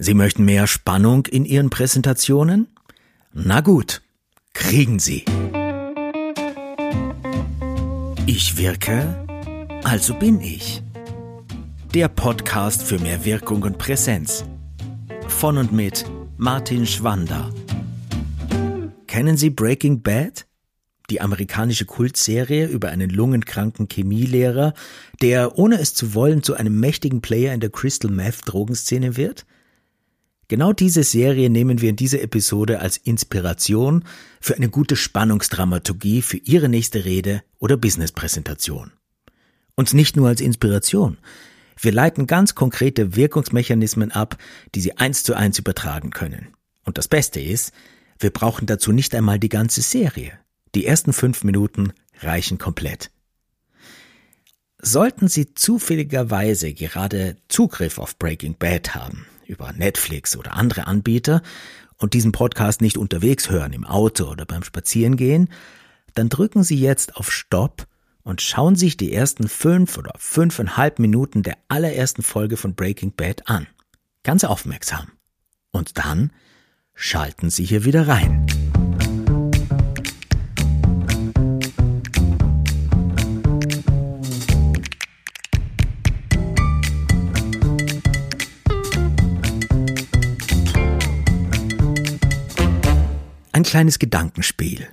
Sie möchten mehr Spannung in Ihren Präsentationen? Na gut, kriegen Sie. Ich wirke, also bin ich. Der Podcast für mehr Wirkung und Präsenz. Von und mit Martin Schwander. Kennen Sie Breaking Bad? Die amerikanische Kultserie über einen lungenkranken Chemielehrer, der, ohne es zu wollen, zu einem mächtigen Player in der Crystal Meth Drogenszene wird? Genau diese Serie nehmen wir in dieser Episode als Inspiration für eine gute Spannungsdramaturgie für Ihre nächste Rede oder Businesspräsentation. Und nicht nur als Inspiration. Wir leiten ganz konkrete Wirkungsmechanismen ab, die Sie eins zu eins übertragen können. Und das Beste ist, wir brauchen dazu nicht einmal die ganze Serie. Die ersten fünf Minuten reichen komplett. Sollten Sie zufälligerweise gerade Zugriff auf Breaking Bad haben, über Netflix oder andere Anbieter und diesen Podcast nicht unterwegs hören, im Auto oder beim Spazierengehen, dann drücken Sie jetzt auf Stopp und schauen sich die ersten fünf oder fünfeinhalb Minuten der allerersten Folge von Breaking Bad an. Ganz aufmerksam. Und dann schalten Sie hier wieder rein. Kleines Gedankenspiel.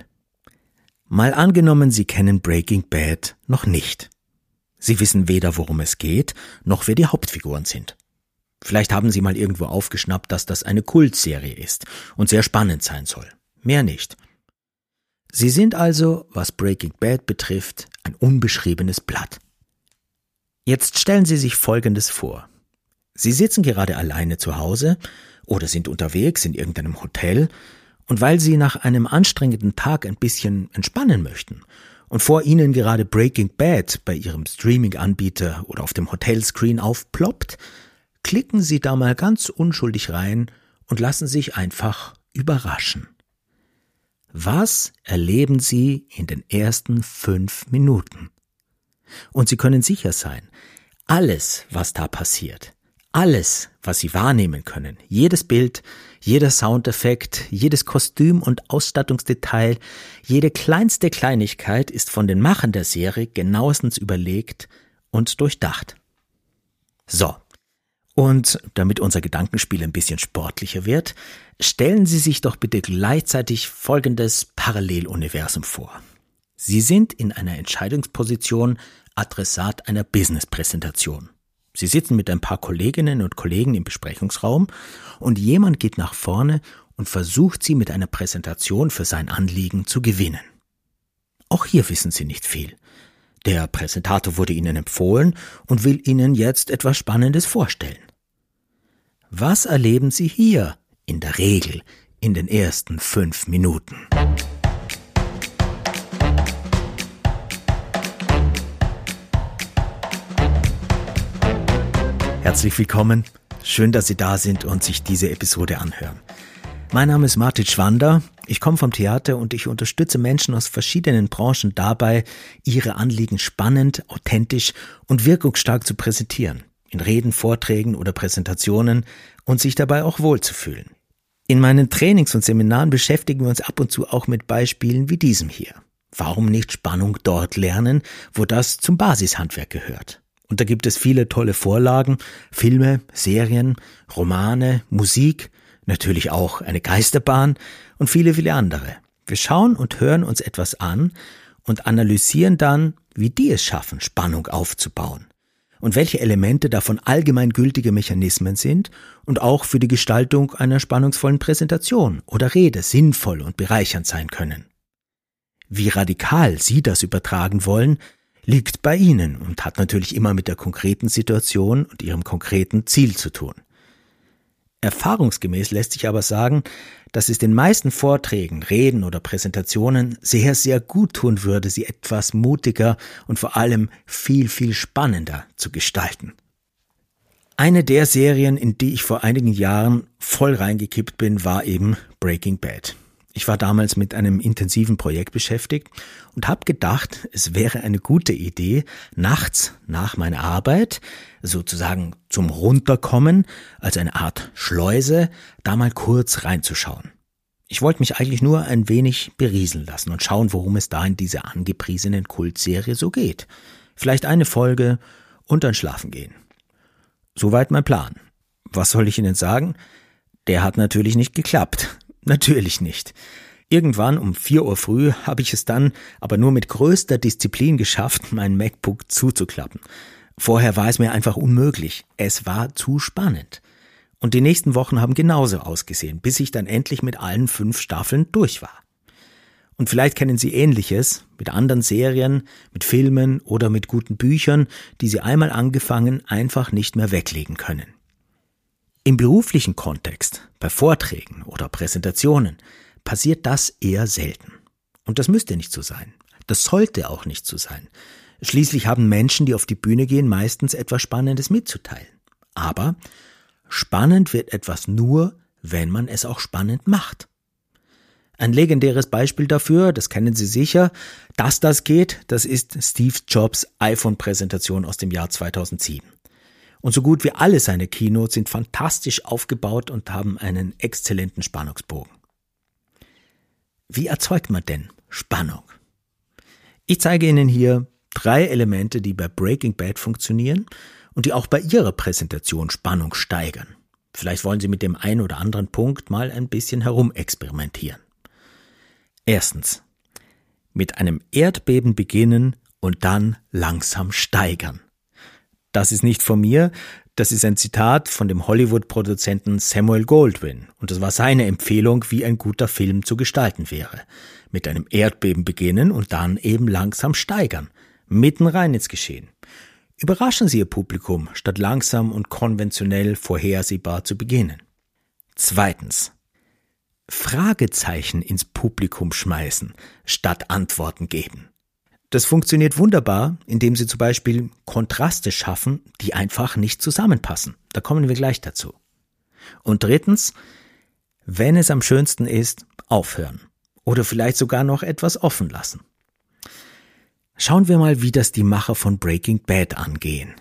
Mal angenommen, Sie kennen Breaking Bad noch nicht. Sie wissen weder, worum es geht, noch wer die Hauptfiguren sind. Vielleicht haben Sie mal irgendwo aufgeschnappt, dass das eine Kultserie ist und sehr spannend sein soll. Mehr nicht. Sie sind also, was Breaking Bad betrifft, ein unbeschriebenes Blatt. Jetzt stellen Sie sich Folgendes vor. Sie sitzen gerade alleine zu Hause oder sind unterwegs in irgendeinem Hotel und weil Sie nach einem anstrengenden Tag ein bisschen entspannen möchten und vor Ihnen gerade Breaking Bad bei Ihrem Streaming-Anbieter oder auf dem Hotelscreen aufploppt, klicken Sie da mal ganz unschuldig rein und lassen sich einfach überraschen. Was erleben Sie in den ersten fünf Minuten? Und Sie können sicher sein, alles, was da passiert, alles, was Sie wahrnehmen können, jedes Bild, jeder Soundeffekt, jedes Kostüm und Ausstattungsdetail, jede kleinste Kleinigkeit ist von den Machern der Serie genauestens überlegt und durchdacht. So. Und damit unser Gedankenspiel ein bisschen sportlicher wird, stellen Sie sich doch bitte gleichzeitig folgendes Paralleluniversum vor. Sie sind in einer Entscheidungsposition Adressat einer Businesspräsentation. Sie sitzen mit ein paar Kolleginnen und Kollegen im Besprechungsraum und jemand geht nach vorne und versucht sie mit einer Präsentation für sein Anliegen zu gewinnen. Auch hier wissen Sie nicht viel. Der Präsentator wurde Ihnen empfohlen und will Ihnen jetzt etwas Spannendes vorstellen. Was erleben Sie hier in der Regel in den ersten fünf Minuten? Herzlich willkommen. Schön, dass Sie da sind und sich diese Episode anhören. Mein Name ist Martin Schwander. Ich komme vom Theater und ich unterstütze Menschen aus verschiedenen Branchen dabei, ihre Anliegen spannend, authentisch und wirkungsstark zu präsentieren. In Reden, Vorträgen oder Präsentationen und sich dabei auch wohlzufühlen. In meinen Trainings und Seminaren beschäftigen wir uns ab und zu auch mit Beispielen wie diesem hier. Warum nicht Spannung dort lernen, wo das zum Basishandwerk gehört? Und da gibt es viele tolle Vorlagen, Filme, Serien, Romane, Musik, natürlich auch eine Geisterbahn und viele, viele andere. Wir schauen und hören uns etwas an und analysieren dann, wie die es schaffen, Spannung aufzubauen und welche Elemente davon allgemeingültige Mechanismen sind und auch für die Gestaltung einer spannungsvollen Präsentation oder Rede sinnvoll und bereichernd sein können. Wie radikal Sie das übertragen wollen, liegt bei Ihnen und hat natürlich immer mit der konkreten Situation und Ihrem konkreten Ziel zu tun. Erfahrungsgemäß lässt sich aber sagen, dass es den meisten Vorträgen, Reden oder Präsentationen sehr, sehr gut tun würde, sie etwas mutiger und vor allem viel, viel spannender zu gestalten. Eine der Serien, in die ich vor einigen Jahren voll reingekippt bin, war eben Breaking Bad. Ich war damals mit einem intensiven Projekt beschäftigt und habe gedacht, es wäre eine gute Idee, nachts nach meiner Arbeit, sozusagen zum Runterkommen, als eine Art Schleuse, da mal kurz reinzuschauen. Ich wollte mich eigentlich nur ein wenig berieseln lassen und schauen, worum es da in dieser angepriesenen Kultserie so geht. Vielleicht eine Folge und dann schlafen gehen. Soweit mein Plan. Was soll ich Ihnen sagen? Der hat natürlich nicht geklappt. Natürlich nicht. Irgendwann um vier Uhr früh habe ich es dann aber nur mit größter Disziplin geschafft, mein MacBook zuzuklappen. Vorher war es mir einfach unmöglich. Es war zu spannend. Und die nächsten Wochen haben genauso ausgesehen, bis ich dann endlich mit allen fünf Staffeln durch war. Und vielleicht kennen Sie ähnliches mit anderen Serien, mit Filmen oder mit guten Büchern, die Sie einmal angefangen einfach nicht mehr weglegen können. Im beruflichen Kontext, bei Vorträgen oder Präsentationen, passiert das eher selten. Und das müsste nicht so sein. Das sollte auch nicht so sein. Schließlich haben Menschen, die auf die Bühne gehen, meistens etwas Spannendes mitzuteilen. Aber spannend wird etwas nur, wenn man es auch spannend macht. Ein legendäres Beispiel dafür, das kennen Sie sicher, dass das geht, das ist Steve Jobs iPhone-Präsentation aus dem Jahr 2007. Und so gut wie alle seine Keynotes sind fantastisch aufgebaut und haben einen exzellenten Spannungsbogen. Wie erzeugt man denn Spannung? Ich zeige Ihnen hier drei Elemente, die bei Breaking Bad funktionieren und die auch bei Ihrer Präsentation Spannung steigern. Vielleicht wollen Sie mit dem einen oder anderen Punkt mal ein bisschen herumexperimentieren. Erstens. Mit einem Erdbeben beginnen und dann langsam steigern. Das ist nicht von mir, das ist ein Zitat von dem Hollywood-Produzenten Samuel Goldwyn und das war seine Empfehlung, wie ein guter Film zu gestalten wäre. Mit einem Erdbeben beginnen und dann eben langsam steigern, mitten rein ins Geschehen. Überraschen Sie Ihr Publikum, statt langsam und konventionell vorhersehbar zu beginnen. Zweitens. Fragezeichen ins Publikum schmeißen, statt Antworten geben. Das funktioniert wunderbar, indem Sie zum Beispiel Kontraste schaffen, die einfach nicht zusammenpassen. Da kommen wir gleich dazu. Und drittens, wenn es am schönsten ist, aufhören. Oder vielleicht sogar noch etwas offen lassen. Schauen wir mal, wie das die Macher von Breaking Bad angehen.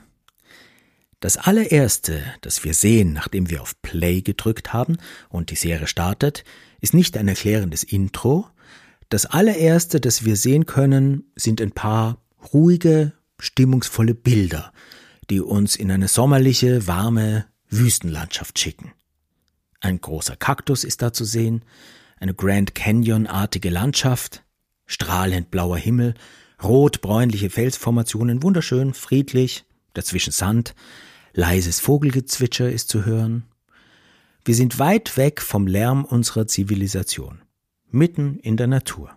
Das allererste, das wir sehen, nachdem wir auf Play gedrückt haben und die Serie startet, ist nicht ein erklärendes Intro, das allererste, das wir sehen können, sind ein paar ruhige, stimmungsvolle Bilder, die uns in eine sommerliche, warme Wüstenlandschaft schicken. Ein großer Kaktus ist da zu sehen, eine Grand Canyon-artige Landschaft, strahlend blauer Himmel, rot-bräunliche Felsformationen, wunderschön, friedlich, dazwischen Sand, leises Vogelgezwitscher ist zu hören. Wir sind weit weg vom Lärm unserer Zivilisation mitten in der Natur.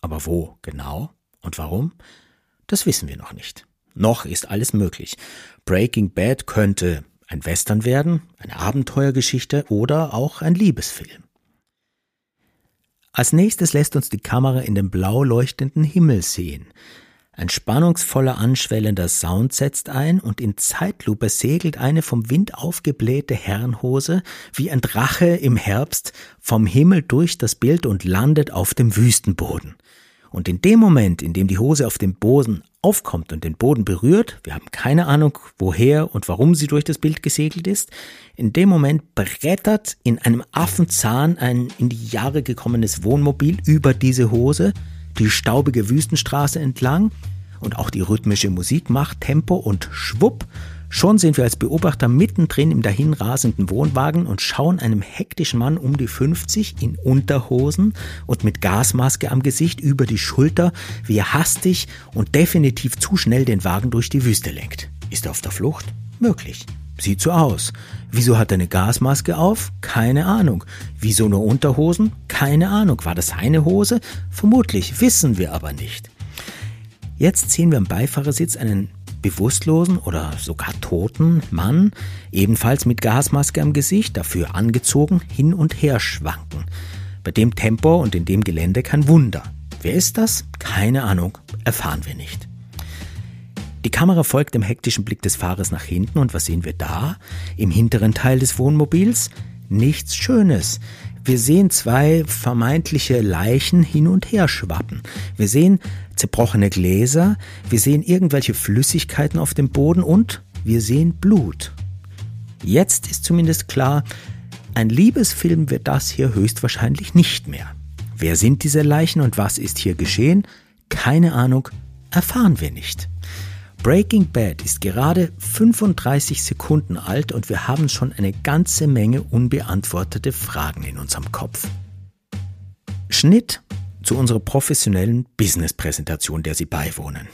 Aber wo genau und warum? Das wissen wir noch nicht. Noch ist alles möglich. Breaking Bad könnte ein Western werden, eine Abenteuergeschichte oder auch ein Liebesfilm. Als nächstes lässt uns die Kamera in den blau leuchtenden Himmel sehen. Ein spannungsvoller, anschwellender Sound setzt ein und in Zeitlupe segelt eine vom Wind aufgeblähte Herrenhose wie ein Drache im Herbst vom Himmel durch das Bild und landet auf dem Wüstenboden. Und in dem Moment, in dem die Hose auf dem Boden aufkommt und den Boden berührt, wir haben keine Ahnung, woher und warum sie durch das Bild gesegelt ist, in dem Moment brettert in einem Affenzahn ein in die Jahre gekommenes Wohnmobil über diese Hose, die staubige Wüstenstraße entlang und auch die rhythmische Musik macht Tempo und schwupp, schon sind wir als Beobachter mittendrin im dahinrasenden Wohnwagen und schauen einem hektischen Mann um die 50 in Unterhosen und mit Gasmaske am Gesicht über die Schulter, wie er hastig und definitiv zu schnell den Wagen durch die Wüste lenkt. Ist er auf der Flucht? Möglich. Sieht so aus. Wieso hat er eine Gasmaske auf? Keine Ahnung. Wieso nur Unterhosen? Keine Ahnung. War das seine Hose? Vermutlich, wissen wir aber nicht. Jetzt sehen wir am Beifahrersitz einen bewusstlosen oder sogar toten Mann, ebenfalls mit Gasmaske am Gesicht, dafür angezogen, hin und her schwanken. Bei dem Tempo und in dem Gelände kein Wunder. Wer ist das? Keine Ahnung, erfahren wir nicht. Die Kamera folgt dem hektischen Blick des Fahrers nach hinten und was sehen wir da? Im hinteren Teil des Wohnmobils? Nichts Schönes. Wir sehen zwei vermeintliche Leichen hin und her schwappen. Wir sehen zerbrochene Gläser, wir sehen irgendwelche Flüssigkeiten auf dem Boden und wir sehen Blut. Jetzt ist zumindest klar, ein Liebesfilm wird das hier höchstwahrscheinlich nicht mehr. Wer sind diese Leichen und was ist hier geschehen? Keine Ahnung, erfahren wir nicht. Breaking Bad ist gerade 35 Sekunden alt und wir haben schon eine ganze Menge unbeantwortete Fragen in unserem Kopf. Schnitt zu unserer professionellen Business-Präsentation, der Sie beiwohnen.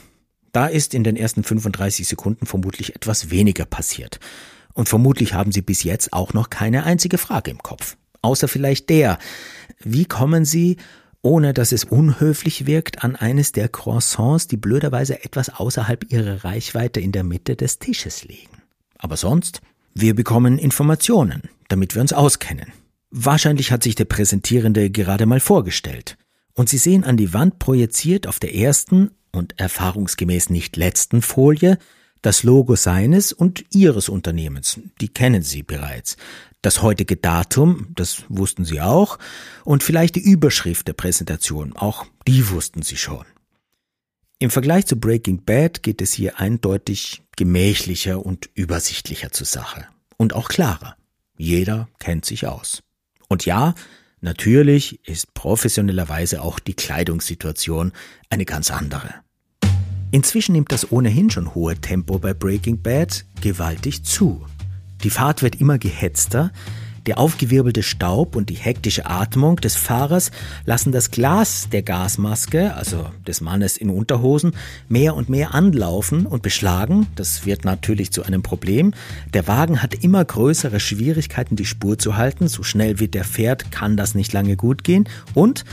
Da ist in den ersten 35 Sekunden vermutlich etwas weniger passiert. Und vermutlich haben Sie bis jetzt auch noch keine einzige Frage im Kopf. Außer vielleicht der, wie kommen Sie ohne dass es unhöflich wirkt, an eines der Croissants, die blöderweise etwas außerhalb ihrer Reichweite in der Mitte des Tisches liegen. Aber sonst, wir bekommen Informationen, damit wir uns auskennen. Wahrscheinlich hat sich der Präsentierende gerade mal vorgestellt. Und Sie sehen an die Wand projiziert auf der ersten und erfahrungsgemäß nicht letzten Folie das Logo seines und Ihres Unternehmens. Die kennen Sie bereits das heutige Datum, das wussten Sie auch, und vielleicht die Überschrift der Präsentation, auch die wussten Sie schon. Im Vergleich zu Breaking Bad geht es hier eindeutig gemächlicher und übersichtlicher zur Sache. Und auch klarer. Jeder kennt sich aus. Und ja, natürlich ist professionellerweise auch die Kleidungssituation eine ganz andere. Inzwischen nimmt das ohnehin schon hohe Tempo bei Breaking Bad gewaltig zu. Die Fahrt wird immer gehetzter, der aufgewirbelte Staub und die hektische Atmung des Fahrers lassen das Glas der Gasmaske, also des Mannes in Unterhosen, mehr und mehr anlaufen und beschlagen. Das wird natürlich zu einem Problem. Der Wagen hat immer größere Schwierigkeiten, die Spur zu halten. So schnell wie der fährt, kann das nicht lange gut gehen. Und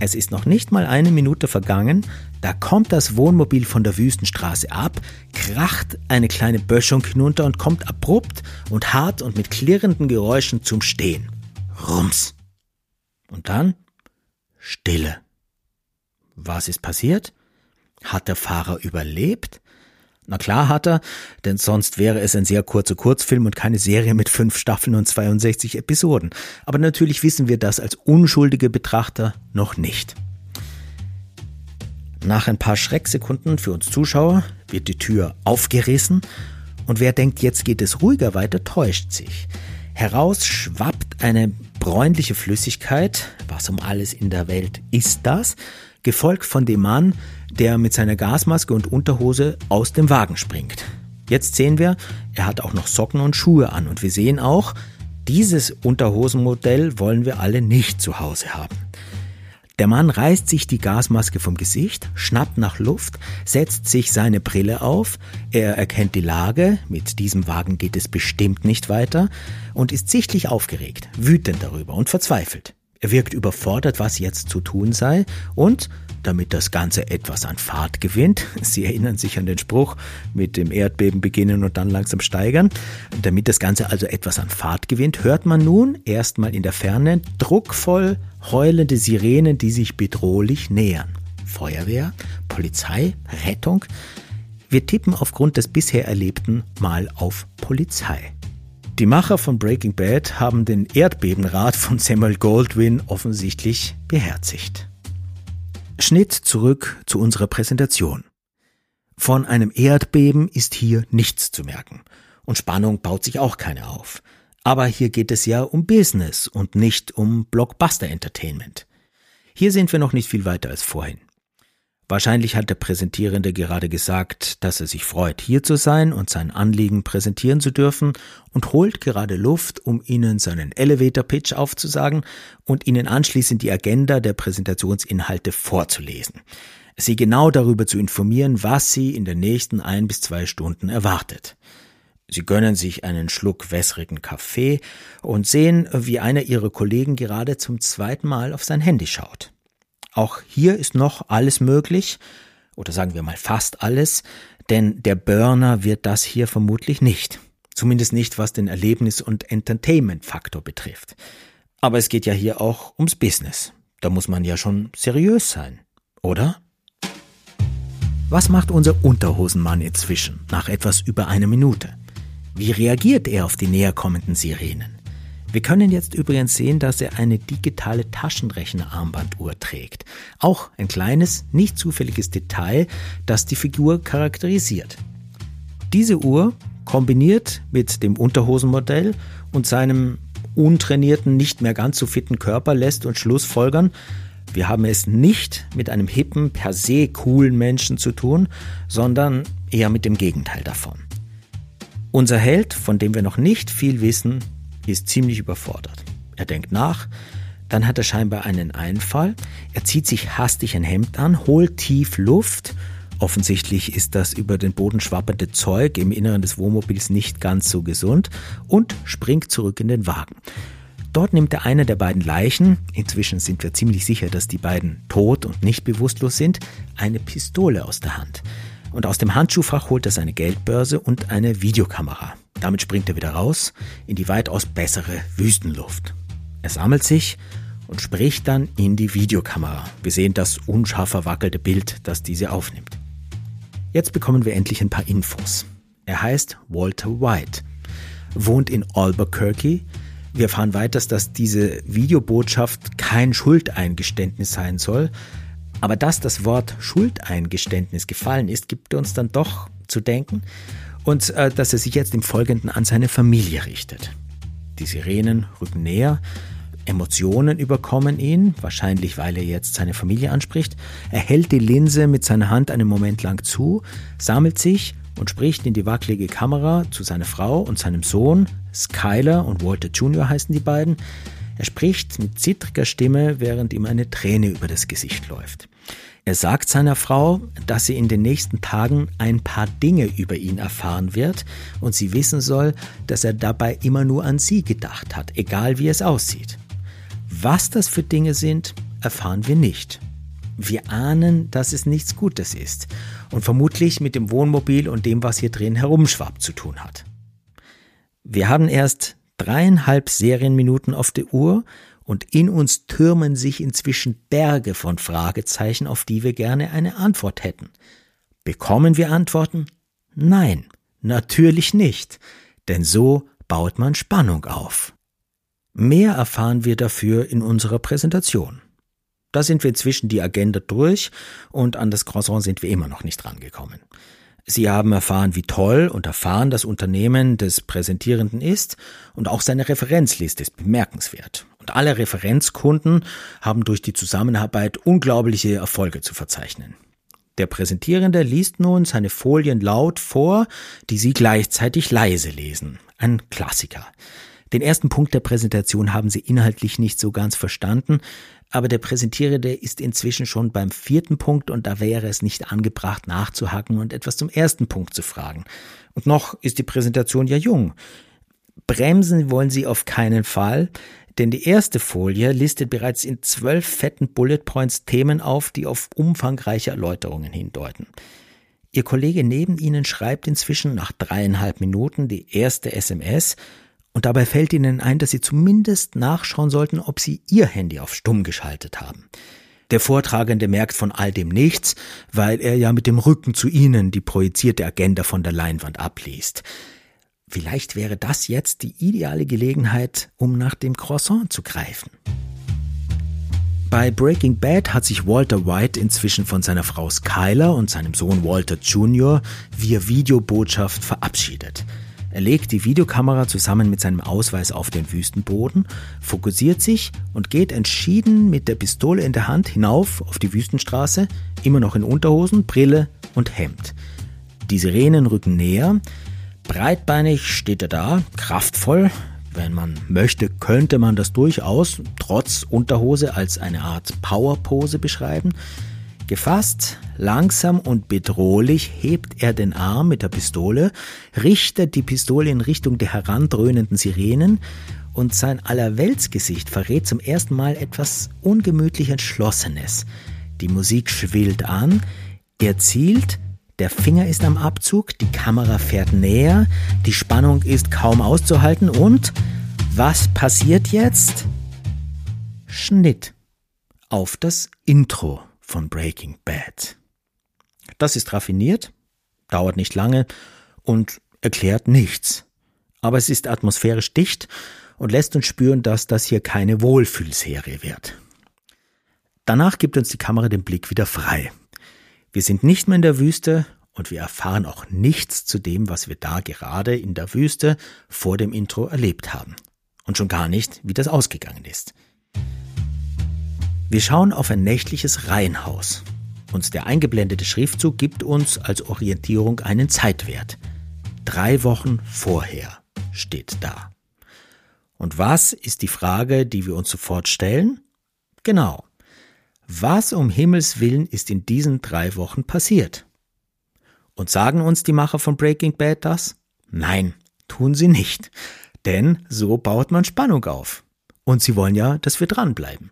es ist noch nicht mal eine Minute vergangen, da kommt das Wohnmobil von der Wüstenstraße ab, kracht eine kleine Böschung hinunter und kommt abrupt und hart und mit klirrenden Geräuschen zum Stehen. Rums. Und dann Stille. Was ist passiert? Hat der Fahrer überlebt? Na klar hat er, denn sonst wäre es ein sehr kurzer Kurzfilm und keine Serie mit fünf Staffeln und 62 Episoden. Aber natürlich wissen wir das als unschuldige Betrachter noch nicht. Nach ein paar Schrecksekunden für uns Zuschauer wird die Tür aufgerissen und wer denkt, jetzt geht es ruhiger weiter, täuscht sich. Heraus schwappt eine bräunliche Flüssigkeit, was um alles in der Welt ist das, gefolgt von dem Mann, der mit seiner Gasmaske und Unterhose aus dem Wagen springt. Jetzt sehen wir, er hat auch noch Socken und Schuhe an und wir sehen auch, dieses Unterhosenmodell wollen wir alle nicht zu Hause haben. Der Mann reißt sich die Gasmaske vom Gesicht, schnappt nach Luft, setzt sich seine Brille auf, er erkennt die Lage, mit diesem Wagen geht es bestimmt nicht weiter, und ist sichtlich aufgeregt, wütend darüber und verzweifelt. Er wirkt überfordert, was jetzt zu tun sei, und damit das Ganze etwas an Fahrt gewinnt. Sie erinnern sich an den Spruch mit dem Erdbeben beginnen und dann langsam steigern. Damit das Ganze also etwas an Fahrt gewinnt, hört man nun erstmal in der Ferne druckvoll heulende Sirenen, die sich bedrohlich nähern. Feuerwehr, Polizei, Rettung. Wir tippen aufgrund des bisher Erlebten mal auf Polizei. Die Macher von Breaking Bad haben den Erdbebenrat von Samuel Goldwyn offensichtlich beherzigt. Schnitt zurück zu unserer Präsentation. Von einem Erdbeben ist hier nichts zu merken. Und Spannung baut sich auch keine auf. Aber hier geht es ja um Business und nicht um Blockbuster Entertainment. Hier sind wir noch nicht viel weiter als vorhin. Wahrscheinlich hat der Präsentierende gerade gesagt, dass er sich freut, hier zu sein und sein Anliegen präsentieren zu dürfen und holt gerade Luft, um Ihnen seinen Elevator Pitch aufzusagen und Ihnen anschließend die Agenda der Präsentationsinhalte vorzulesen. Sie genau darüber zu informieren, was Sie in den nächsten ein bis zwei Stunden erwartet. Sie gönnen sich einen Schluck wässrigen Kaffee und sehen, wie einer Ihrer Kollegen gerade zum zweiten Mal auf sein Handy schaut. Auch hier ist noch alles möglich, oder sagen wir mal fast alles, denn der Burner wird das hier vermutlich nicht. Zumindest nicht, was den Erlebnis- und Entertainment-Faktor betrifft. Aber es geht ja hier auch ums Business. Da muss man ja schon seriös sein, oder? Was macht unser Unterhosenmann inzwischen, nach etwas über einer Minute? Wie reagiert er auf die näherkommenden Sirenen? Wir können jetzt übrigens sehen, dass er eine digitale Taschenrechnerarmbanduhr trägt. Auch ein kleines, nicht zufälliges Detail, das die Figur charakterisiert. Diese Uhr kombiniert mit dem Unterhosenmodell und seinem untrainierten, nicht mehr ganz so fitten Körper lässt uns Schlussfolgern, wir haben es nicht mit einem hippen, per se coolen Menschen zu tun, sondern eher mit dem Gegenteil davon. Unser Held, von dem wir noch nicht viel wissen, ist ziemlich überfordert. Er denkt nach, dann hat er scheinbar einen Einfall, er zieht sich hastig ein Hemd an, holt tief Luft, offensichtlich ist das über den Boden schwappernde Zeug im Inneren des Wohnmobils nicht ganz so gesund, und springt zurück in den Wagen. Dort nimmt er eine der beiden Leichen, inzwischen sind wir ziemlich sicher, dass die beiden tot und nicht bewusstlos sind, eine Pistole aus der Hand. Und aus dem Handschuhfach holt er seine Geldbörse und eine Videokamera. Damit springt er wieder raus in die weitaus bessere Wüstenluft. Er sammelt sich und spricht dann in die Videokamera. Wir sehen das unscharf verwackelte Bild, das diese aufnimmt. Jetzt bekommen wir endlich ein paar Infos. Er heißt Walter White, wohnt in Albuquerque. Wir erfahren weiter, dass diese Videobotschaft kein Schuldeingeständnis sein soll, aber dass das Wort Schuldeingeständnis gefallen ist, gibt uns dann doch zu denken und äh, dass er sich jetzt im Folgenden an seine Familie richtet. Die Sirenen rücken näher, Emotionen überkommen ihn, wahrscheinlich weil er jetzt seine Familie anspricht. Er hält die Linse mit seiner Hand einen Moment lang zu, sammelt sich und spricht in die wackelige Kamera zu seiner Frau und seinem Sohn, Skyler und Walter Jr. heißen die beiden. Er spricht mit zittriger Stimme, während ihm eine Träne über das Gesicht läuft. Er sagt seiner Frau, dass sie in den nächsten Tagen ein paar Dinge über ihn erfahren wird und sie wissen soll, dass er dabei immer nur an sie gedacht hat, egal wie es aussieht. Was das für Dinge sind, erfahren wir nicht. Wir ahnen, dass es nichts Gutes ist und vermutlich mit dem Wohnmobil und dem, was hier drin herumschwappt, zu tun hat. Wir haben erst dreieinhalb Serienminuten auf der Uhr und in uns türmen sich inzwischen Berge von Fragezeichen, auf die wir gerne eine Antwort hätten. Bekommen wir Antworten? Nein, natürlich nicht, denn so baut man Spannung auf. Mehr erfahren wir dafür in unserer Präsentation. Da sind wir inzwischen die Agenda durch und an das Croissant sind wir immer noch nicht rangekommen. Sie haben erfahren, wie toll und erfahren das Unternehmen des Präsentierenden ist und auch seine Referenzliste ist bemerkenswert. Und alle Referenzkunden haben durch die Zusammenarbeit unglaubliche Erfolge zu verzeichnen. Der Präsentierende liest nun seine Folien laut vor, die Sie gleichzeitig leise lesen. Ein Klassiker. Den ersten Punkt der Präsentation haben Sie inhaltlich nicht so ganz verstanden, aber der Präsentierende ist inzwischen schon beim vierten Punkt und da wäre es nicht angebracht nachzuhaken und etwas zum ersten Punkt zu fragen. Und noch ist die Präsentation ja jung. Bremsen wollen Sie auf keinen Fall, denn die erste Folie listet bereits in zwölf fetten Bullet Points Themen auf, die auf umfangreiche Erläuterungen hindeuten. Ihr Kollege neben Ihnen schreibt inzwischen nach dreieinhalb Minuten die erste SMS und dabei fällt Ihnen ein, dass Sie zumindest nachschauen sollten, ob Sie Ihr Handy auf Stumm geschaltet haben. Der Vortragende merkt von all dem nichts, weil er ja mit dem Rücken zu Ihnen die projizierte Agenda von der Leinwand abliest. Vielleicht wäre das jetzt die ideale Gelegenheit, um nach dem Croissant zu greifen. Bei Breaking Bad hat sich Walter White inzwischen von seiner Frau Skyler und seinem Sohn Walter Jr. via Videobotschaft verabschiedet. Er legt die Videokamera zusammen mit seinem Ausweis auf den Wüstenboden, fokussiert sich und geht entschieden mit der Pistole in der Hand hinauf auf die Wüstenstraße, immer noch in Unterhosen, Brille und Hemd. Die Sirenen rücken näher, Breitbeinig steht er da, kraftvoll. Wenn man möchte, könnte man das durchaus trotz Unterhose als eine Art Powerpose beschreiben. Gefasst, langsam und bedrohlich hebt er den Arm mit der Pistole, richtet die Pistole in Richtung der herandröhnenden Sirenen und sein Allerweltsgesicht verrät zum ersten Mal etwas ungemütlich Entschlossenes. Die Musik schwillt an, er zielt, der Finger ist am Abzug, die Kamera fährt näher, die Spannung ist kaum auszuhalten und was passiert jetzt? Schnitt auf das Intro von Breaking Bad. Das ist raffiniert, dauert nicht lange und erklärt nichts. Aber es ist atmosphärisch dicht und lässt uns spüren, dass das hier keine Wohlfühlserie wird. Danach gibt uns die Kamera den Blick wieder frei. Wir sind nicht mehr in der Wüste und wir erfahren auch nichts zu dem, was wir da gerade in der Wüste vor dem Intro erlebt haben. Und schon gar nicht, wie das ausgegangen ist. Wir schauen auf ein nächtliches Reihenhaus. Und der eingeblendete Schriftzug gibt uns als Orientierung einen Zeitwert. Drei Wochen vorher steht da. Und was ist die Frage, die wir uns sofort stellen? Genau. Was um Himmels willen ist in diesen drei Wochen passiert? Und sagen uns die Macher von Breaking Bad das? Nein, tun sie nicht. Denn so baut man Spannung auf. Und sie wollen ja, dass wir dranbleiben.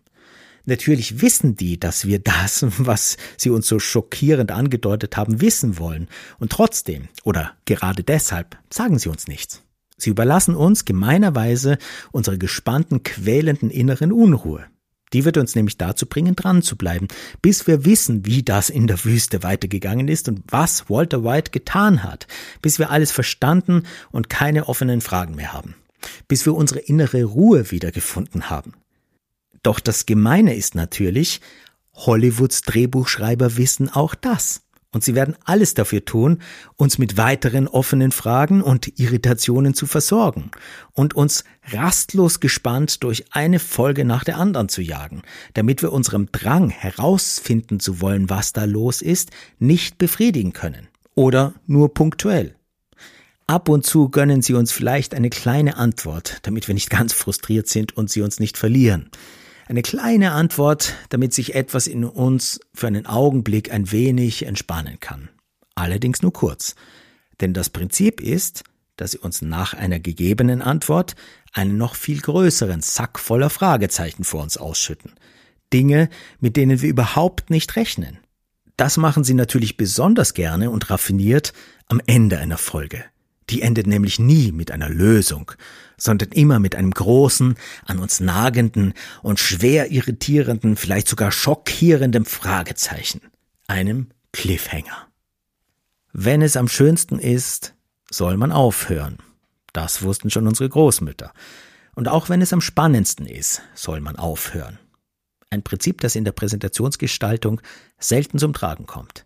Natürlich wissen die, dass wir das, was sie uns so schockierend angedeutet haben, wissen wollen. Und trotzdem, oder gerade deshalb, sagen sie uns nichts. Sie überlassen uns gemeinerweise unsere gespannten, quälenden inneren Unruhe. Die wird uns nämlich dazu bringen, dran zu bleiben, bis wir wissen, wie das in der Wüste weitergegangen ist und was Walter White getan hat, bis wir alles verstanden und keine offenen Fragen mehr haben, bis wir unsere innere Ruhe wiedergefunden haben. Doch das Gemeine ist natürlich, Hollywoods Drehbuchschreiber wissen auch das. Und sie werden alles dafür tun, uns mit weiteren offenen Fragen und Irritationen zu versorgen und uns rastlos gespannt durch eine Folge nach der anderen zu jagen, damit wir unserem Drang herausfinden zu wollen, was da los ist, nicht befriedigen können. Oder nur punktuell. Ab und zu gönnen sie uns vielleicht eine kleine Antwort, damit wir nicht ganz frustriert sind und sie uns nicht verlieren. Eine kleine Antwort, damit sich etwas in uns für einen Augenblick ein wenig entspannen kann. Allerdings nur kurz. Denn das Prinzip ist, dass sie uns nach einer gegebenen Antwort einen noch viel größeren Sack voller Fragezeichen vor uns ausschütten. Dinge, mit denen wir überhaupt nicht rechnen. Das machen sie natürlich besonders gerne und raffiniert am Ende einer Folge. Die endet nämlich nie mit einer Lösung, sondern immer mit einem großen, an uns nagenden und schwer irritierenden, vielleicht sogar schockierenden Fragezeichen, einem Cliffhanger. Wenn es am schönsten ist, soll man aufhören. Das wussten schon unsere Großmütter. Und auch wenn es am spannendsten ist, soll man aufhören. Ein Prinzip, das in der Präsentationsgestaltung selten zum Tragen kommt.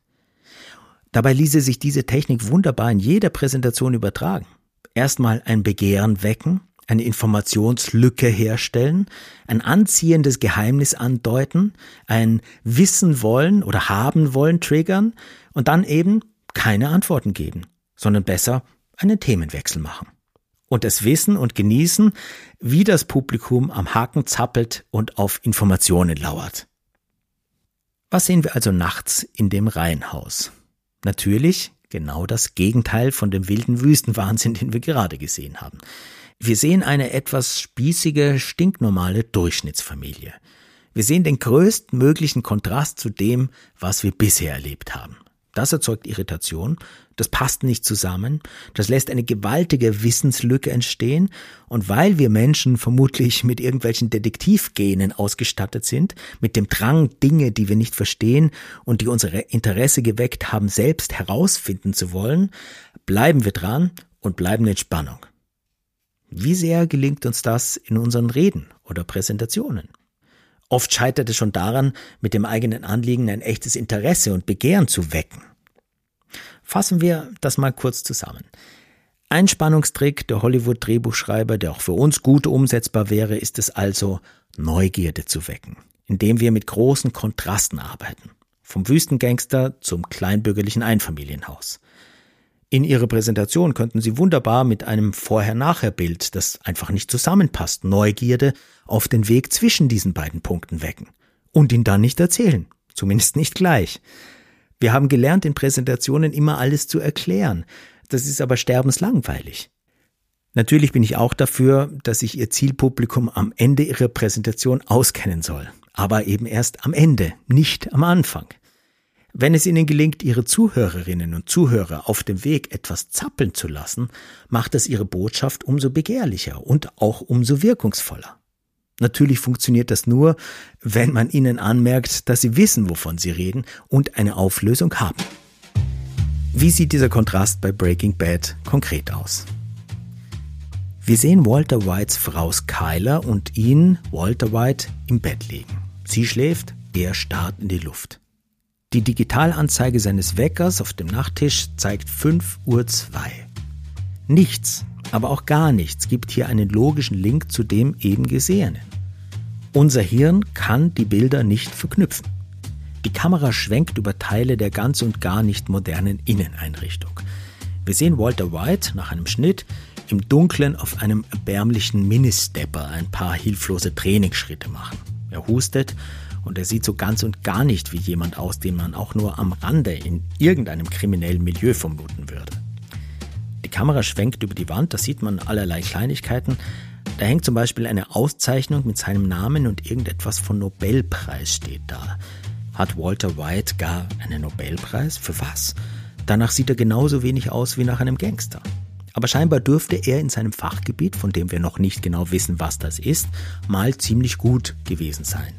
Dabei ließe sich diese Technik wunderbar in jeder Präsentation übertragen. Erstmal ein Begehren wecken, eine Informationslücke herstellen, ein anziehendes Geheimnis andeuten, ein Wissen wollen oder haben wollen triggern und dann eben keine Antworten geben, sondern besser einen Themenwechsel machen. Und es wissen und genießen, wie das Publikum am Haken zappelt und auf Informationen lauert. Was sehen wir also nachts in dem Reihenhaus? Natürlich genau das Gegenteil von dem wilden Wüstenwahnsinn, den wir gerade gesehen haben. Wir sehen eine etwas spießige, stinknormale Durchschnittsfamilie. Wir sehen den größtmöglichen Kontrast zu dem, was wir bisher erlebt haben. Das erzeugt Irritation, das passt nicht zusammen, das lässt eine gewaltige Wissenslücke entstehen, und weil wir Menschen vermutlich mit irgendwelchen Detektivgenen ausgestattet sind, mit dem Drang, Dinge, die wir nicht verstehen und die unser Interesse geweckt haben, selbst herausfinden zu wollen, bleiben wir dran und bleiben in Spannung. Wie sehr gelingt uns das in unseren Reden oder Präsentationen? Oft scheitert es schon daran, mit dem eigenen Anliegen ein echtes Interesse und Begehren zu wecken. Fassen wir das mal kurz zusammen. Ein Spannungstrick der Hollywood-Drehbuchschreiber, der auch für uns gut umsetzbar wäre, ist es also, Neugierde zu wecken, indem wir mit großen Kontrasten arbeiten. Vom Wüstengangster zum kleinbürgerlichen Einfamilienhaus. In ihrer Präsentation könnten sie wunderbar mit einem Vorher-Nachher-Bild, das einfach nicht zusammenpasst, Neugierde auf den Weg zwischen diesen beiden Punkten wecken und ihn dann nicht erzählen, zumindest nicht gleich. Wir haben gelernt, in Präsentationen immer alles zu erklären. Das ist aber sterbenslangweilig. Natürlich bin ich auch dafür, dass sich Ihr Zielpublikum am Ende Ihrer Präsentation auskennen soll. Aber eben erst am Ende, nicht am Anfang. Wenn es Ihnen gelingt, Ihre Zuhörerinnen und Zuhörer auf dem Weg etwas zappeln zu lassen, macht es Ihre Botschaft umso begehrlicher und auch umso wirkungsvoller. Natürlich funktioniert das nur, wenn man ihnen anmerkt, dass sie wissen, wovon sie reden und eine Auflösung haben. Wie sieht dieser Kontrast bei Breaking Bad konkret aus? Wir sehen Walter Whites Frau Skyler und ihn, Walter White, im Bett liegen. Sie schläft, er starrt in die Luft. Die Digitalanzeige seines Weckers auf dem Nachttisch zeigt 5.02 Uhr. Nichts, aber auch gar nichts gibt hier einen logischen Link zu dem eben Gesehenen. Unser Hirn kann die Bilder nicht verknüpfen. Die Kamera schwenkt über Teile der ganz und gar nicht modernen Inneneinrichtung. Wir sehen Walter White nach einem Schnitt im Dunkeln auf einem erbärmlichen Ministepper ein paar hilflose Trainingsschritte machen. Er hustet und er sieht so ganz und gar nicht wie jemand aus, den man auch nur am Rande in irgendeinem kriminellen Milieu vermuten würde. Kamera schwenkt über die Wand, da sieht man allerlei Kleinigkeiten. Da hängt zum Beispiel eine Auszeichnung mit seinem Namen und irgendetwas von Nobelpreis steht da. Hat Walter White gar einen Nobelpreis? Für was? Danach sieht er genauso wenig aus wie nach einem Gangster. Aber scheinbar dürfte er in seinem Fachgebiet, von dem wir noch nicht genau wissen, was das ist, mal ziemlich gut gewesen sein.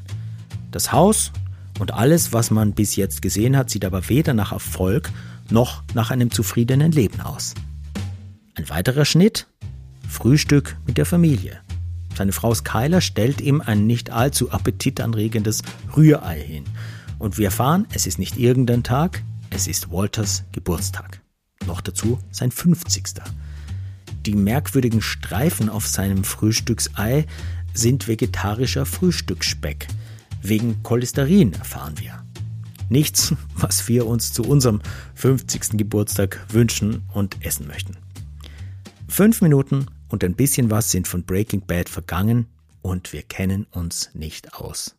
Das Haus und alles, was man bis jetzt gesehen hat, sieht aber weder nach Erfolg noch nach einem zufriedenen Leben aus. Ein weiterer Schnitt, Frühstück mit der Familie. Seine Frau Skyler stellt ihm ein nicht allzu appetitanregendes Rührei hin. Und wir erfahren, es ist nicht irgendein Tag, es ist Walters Geburtstag. Noch dazu sein 50. Die merkwürdigen Streifen auf seinem Frühstücksei sind vegetarischer Frühstücksspeck. Wegen Cholesterin erfahren wir. Nichts, was wir uns zu unserem 50. Geburtstag wünschen und essen möchten. Fünf Minuten und ein bisschen was sind von Breaking Bad vergangen und wir kennen uns nicht aus.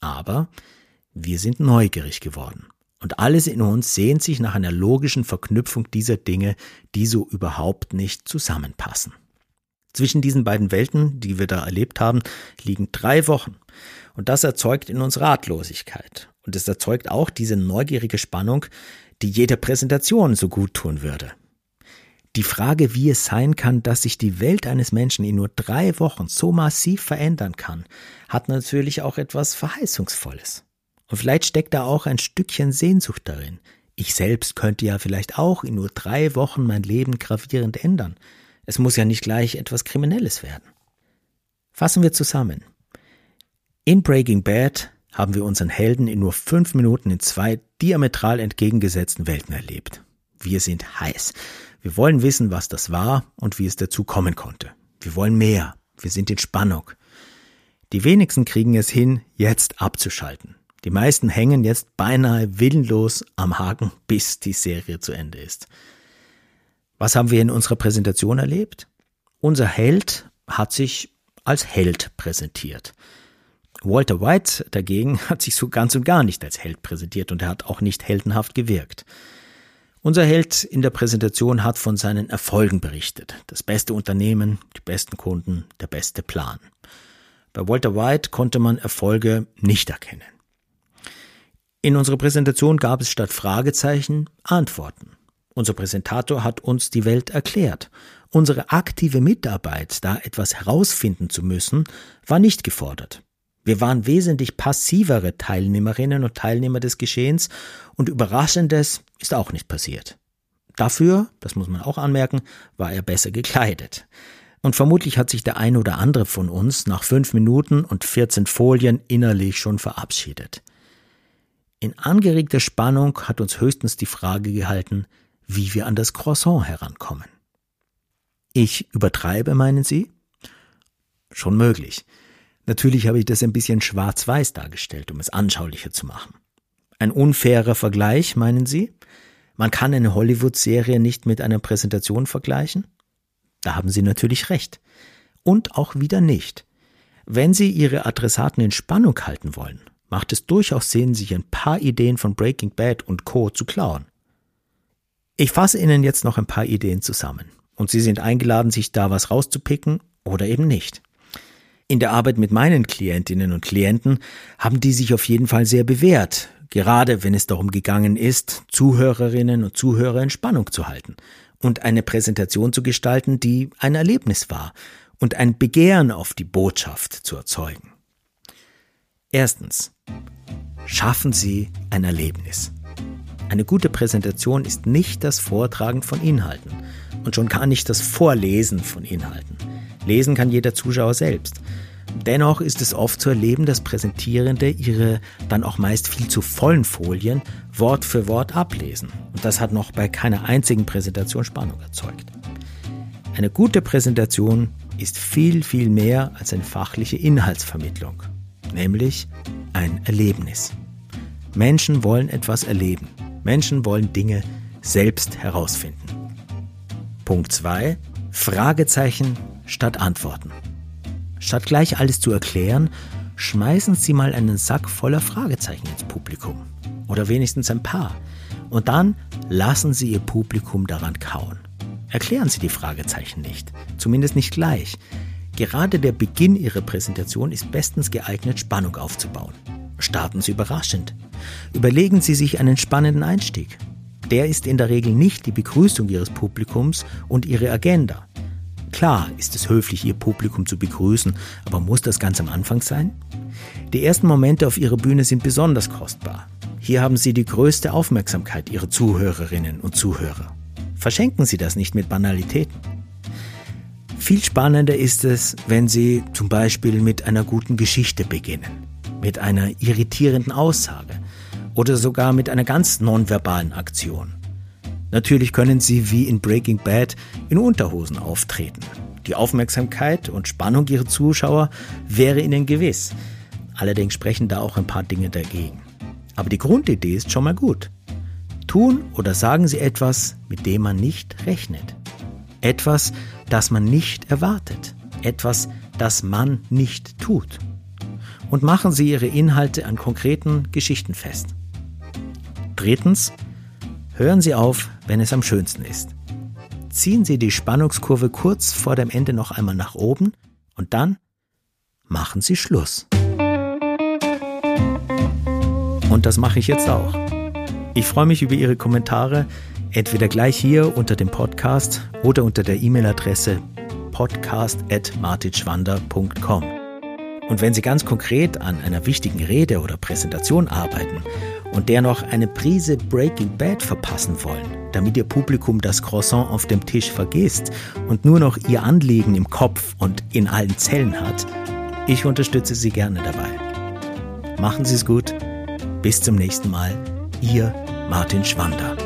Aber wir sind neugierig geworden. Und alles in uns sehnt sich nach einer logischen Verknüpfung dieser Dinge, die so überhaupt nicht zusammenpassen. Zwischen diesen beiden Welten, die wir da erlebt haben, liegen drei Wochen. Und das erzeugt in uns Ratlosigkeit. Und es erzeugt auch diese neugierige Spannung, die jeder Präsentation so gut tun würde. Die Frage, wie es sein kann, dass sich die Welt eines Menschen in nur drei Wochen so massiv verändern kann, hat natürlich auch etwas Verheißungsvolles. Und vielleicht steckt da auch ein Stückchen Sehnsucht darin. Ich selbst könnte ja vielleicht auch in nur drei Wochen mein Leben gravierend ändern. Es muss ja nicht gleich etwas Kriminelles werden. Fassen wir zusammen. In Breaking Bad haben wir unseren Helden in nur fünf Minuten in zwei diametral entgegengesetzten Welten erlebt. Wir sind heiß. Wir wollen wissen, was das war und wie es dazu kommen konnte. Wir wollen mehr. Wir sind in Spannung. Die wenigsten kriegen es hin, jetzt abzuschalten. Die meisten hängen jetzt beinahe willenlos am Haken, bis die Serie zu Ende ist. Was haben wir in unserer Präsentation erlebt? Unser Held hat sich als Held präsentiert. Walter White dagegen hat sich so ganz und gar nicht als Held präsentiert und er hat auch nicht heldenhaft gewirkt. Unser Held in der Präsentation hat von seinen Erfolgen berichtet. Das beste Unternehmen, die besten Kunden, der beste Plan. Bei Walter White konnte man Erfolge nicht erkennen. In unserer Präsentation gab es statt Fragezeichen Antworten. Unser Präsentator hat uns die Welt erklärt. Unsere aktive Mitarbeit, da etwas herausfinden zu müssen, war nicht gefordert. Wir waren wesentlich passivere Teilnehmerinnen und Teilnehmer des Geschehens und Überraschendes ist auch nicht passiert. Dafür, das muss man auch anmerken, war er besser gekleidet. Und vermutlich hat sich der ein oder andere von uns nach fünf Minuten und 14 Folien innerlich schon verabschiedet. In angeregter Spannung hat uns höchstens die Frage gehalten, wie wir an das Croissant herankommen. Ich übertreibe, meinen Sie? Schon möglich. Natürlich habe ich das ein bisschen schwarz-weiß dargestellt, um es anschaulicher zu machen. Ein unfairer Vergleich, meinen Sie? Man kann eine Hollywood-Serie nicht mit einer Präsentation vergleichen? Da haben Sie natürlich recht. Und auch wieder nicht. Wenn Sie Ihre Adressaten in Spannung halten wollen, macht es durchaus Sinn, sich ein paar Ideen von Breaking Bad und Co. zu klauen. Ich fasse Ihnen jetzt noch ein paar Ideen zusammen und Sie sind eingeladen, sich da was rauszupicken oder eben nicht. In der Arbeit mit meinen Klientinnen und Klienten haben die sich auf jeden Fall sehr bewährt, gerade wenn es darum gegangen ist, Zuhörerinnen und Zuhörer in Spannung zu halten und eine Präsentation zu gestalten, die ein Erlebnis war und ein Begehren auf die Botschaft zu erzeugen. Erstens. Schaffen Sie ein Erlebnis. Eine gute Präsentation ist nicht das Vortragen von Inhalten und schon gar nicht das Vorlesen von Inhalten. Lesen kann jeder Zuschauer selbst. Dennoch ist es oft zu erleben, dass Präsentierende ihre dann auch meist viel zu vollen Folien Wort für Wort ablesen. Und das hat noch bei keiner einzigen Präsentation Spannung erzeugt. Eine gute Präsentation ist viel, viel mehr als eine fachliche Inhaltsvermittlung, nämlich ein Erlebnis. Menschen wollen etwas erleben. Menschen wollen Dinge selbst herausfinden. Punkt 2. Fragezeichen statt Antworten. Statt gleich alles zu erklären, schmeißen Sie mal einen Sack voller Fragezeichen ins Publikum. Oder wenigstens ein paar. Und dann lassen Sie Ihr Publikum daran kauen. Erklären Sie die Fragezeichen nicht. Zumindest nicht gleich. Gerade der Beginn Ihrer Präsentation ist bestens geeignet, Spannung aufzubauen. Starten Sie überraschend. Überlegen Sie sich einen spannenden Einstieg. Der ist in der Regel nicht die Begrüßung Ihres Publikums und Ihre Agenda. Klar ist es höflich, Ihr Publikum zu begrüßen, aber muss das ganz am Anfang sein? Die ersten Momente auf Ihrer Bühne sind besonders kostbar. Hier haben Sie die größte Aufmerksamkeit Ihrer Zuhörerinnen und Zuhörer. Verschenken Sie das nicht mit Banalitäten. Viel spannender ist es, wenn Sie zum Beispiel mit einer guten Geschichte beginnen, mit einer irritierenden Aussage oder sogar mit einer ganz nonverbalen Aktion. Natürlich können sie wie in Breaking Bad in Unterhosen auftreten. Die Aufmerksamkeit und Spannung ihrer Zuschauer wäre ihnen gewiss. Allerdings sprechen da auch ein paar Dinge dagegen. Aber die Grundidee ist schon mal gut. Tun oder sagen Sie etwas, mit dem man nicht rechnet. Etwas, das man nicht erwartet. Etwas, das man nicht tut. Und machen Sie Ihre Inhalte an konkreten Geschichten fest. Drittens, Hören Sie auf, wenn es am schönsten ist. Ziehen Sie die Spannungskurve kurz vor dem Ende noch einmal nach oben und dann machen Sie Schluss. Und das mache ich jetzt auch. Ich freue mich über Ihre Kommentare, entweder gleich hier unter dem Podcast oder unter der E-Mail-Adresse podcast.martitschwander.com. Und wenn Sie ganz konkret an einer wichtigen Rede oder Präsentation arbeiten und der noch eine Prise Breaking Bad verpassen wollen, damit Ihr Publikum das Croissant auf dem Tisch vergisst und nur noch Ihr Anliegen im Kopf und in allen Zellen hat, ich unterstütze Sie gerne dabei. Machen Sie es gut. Bis zum nächsten Mal. Ihr Martin Schwander.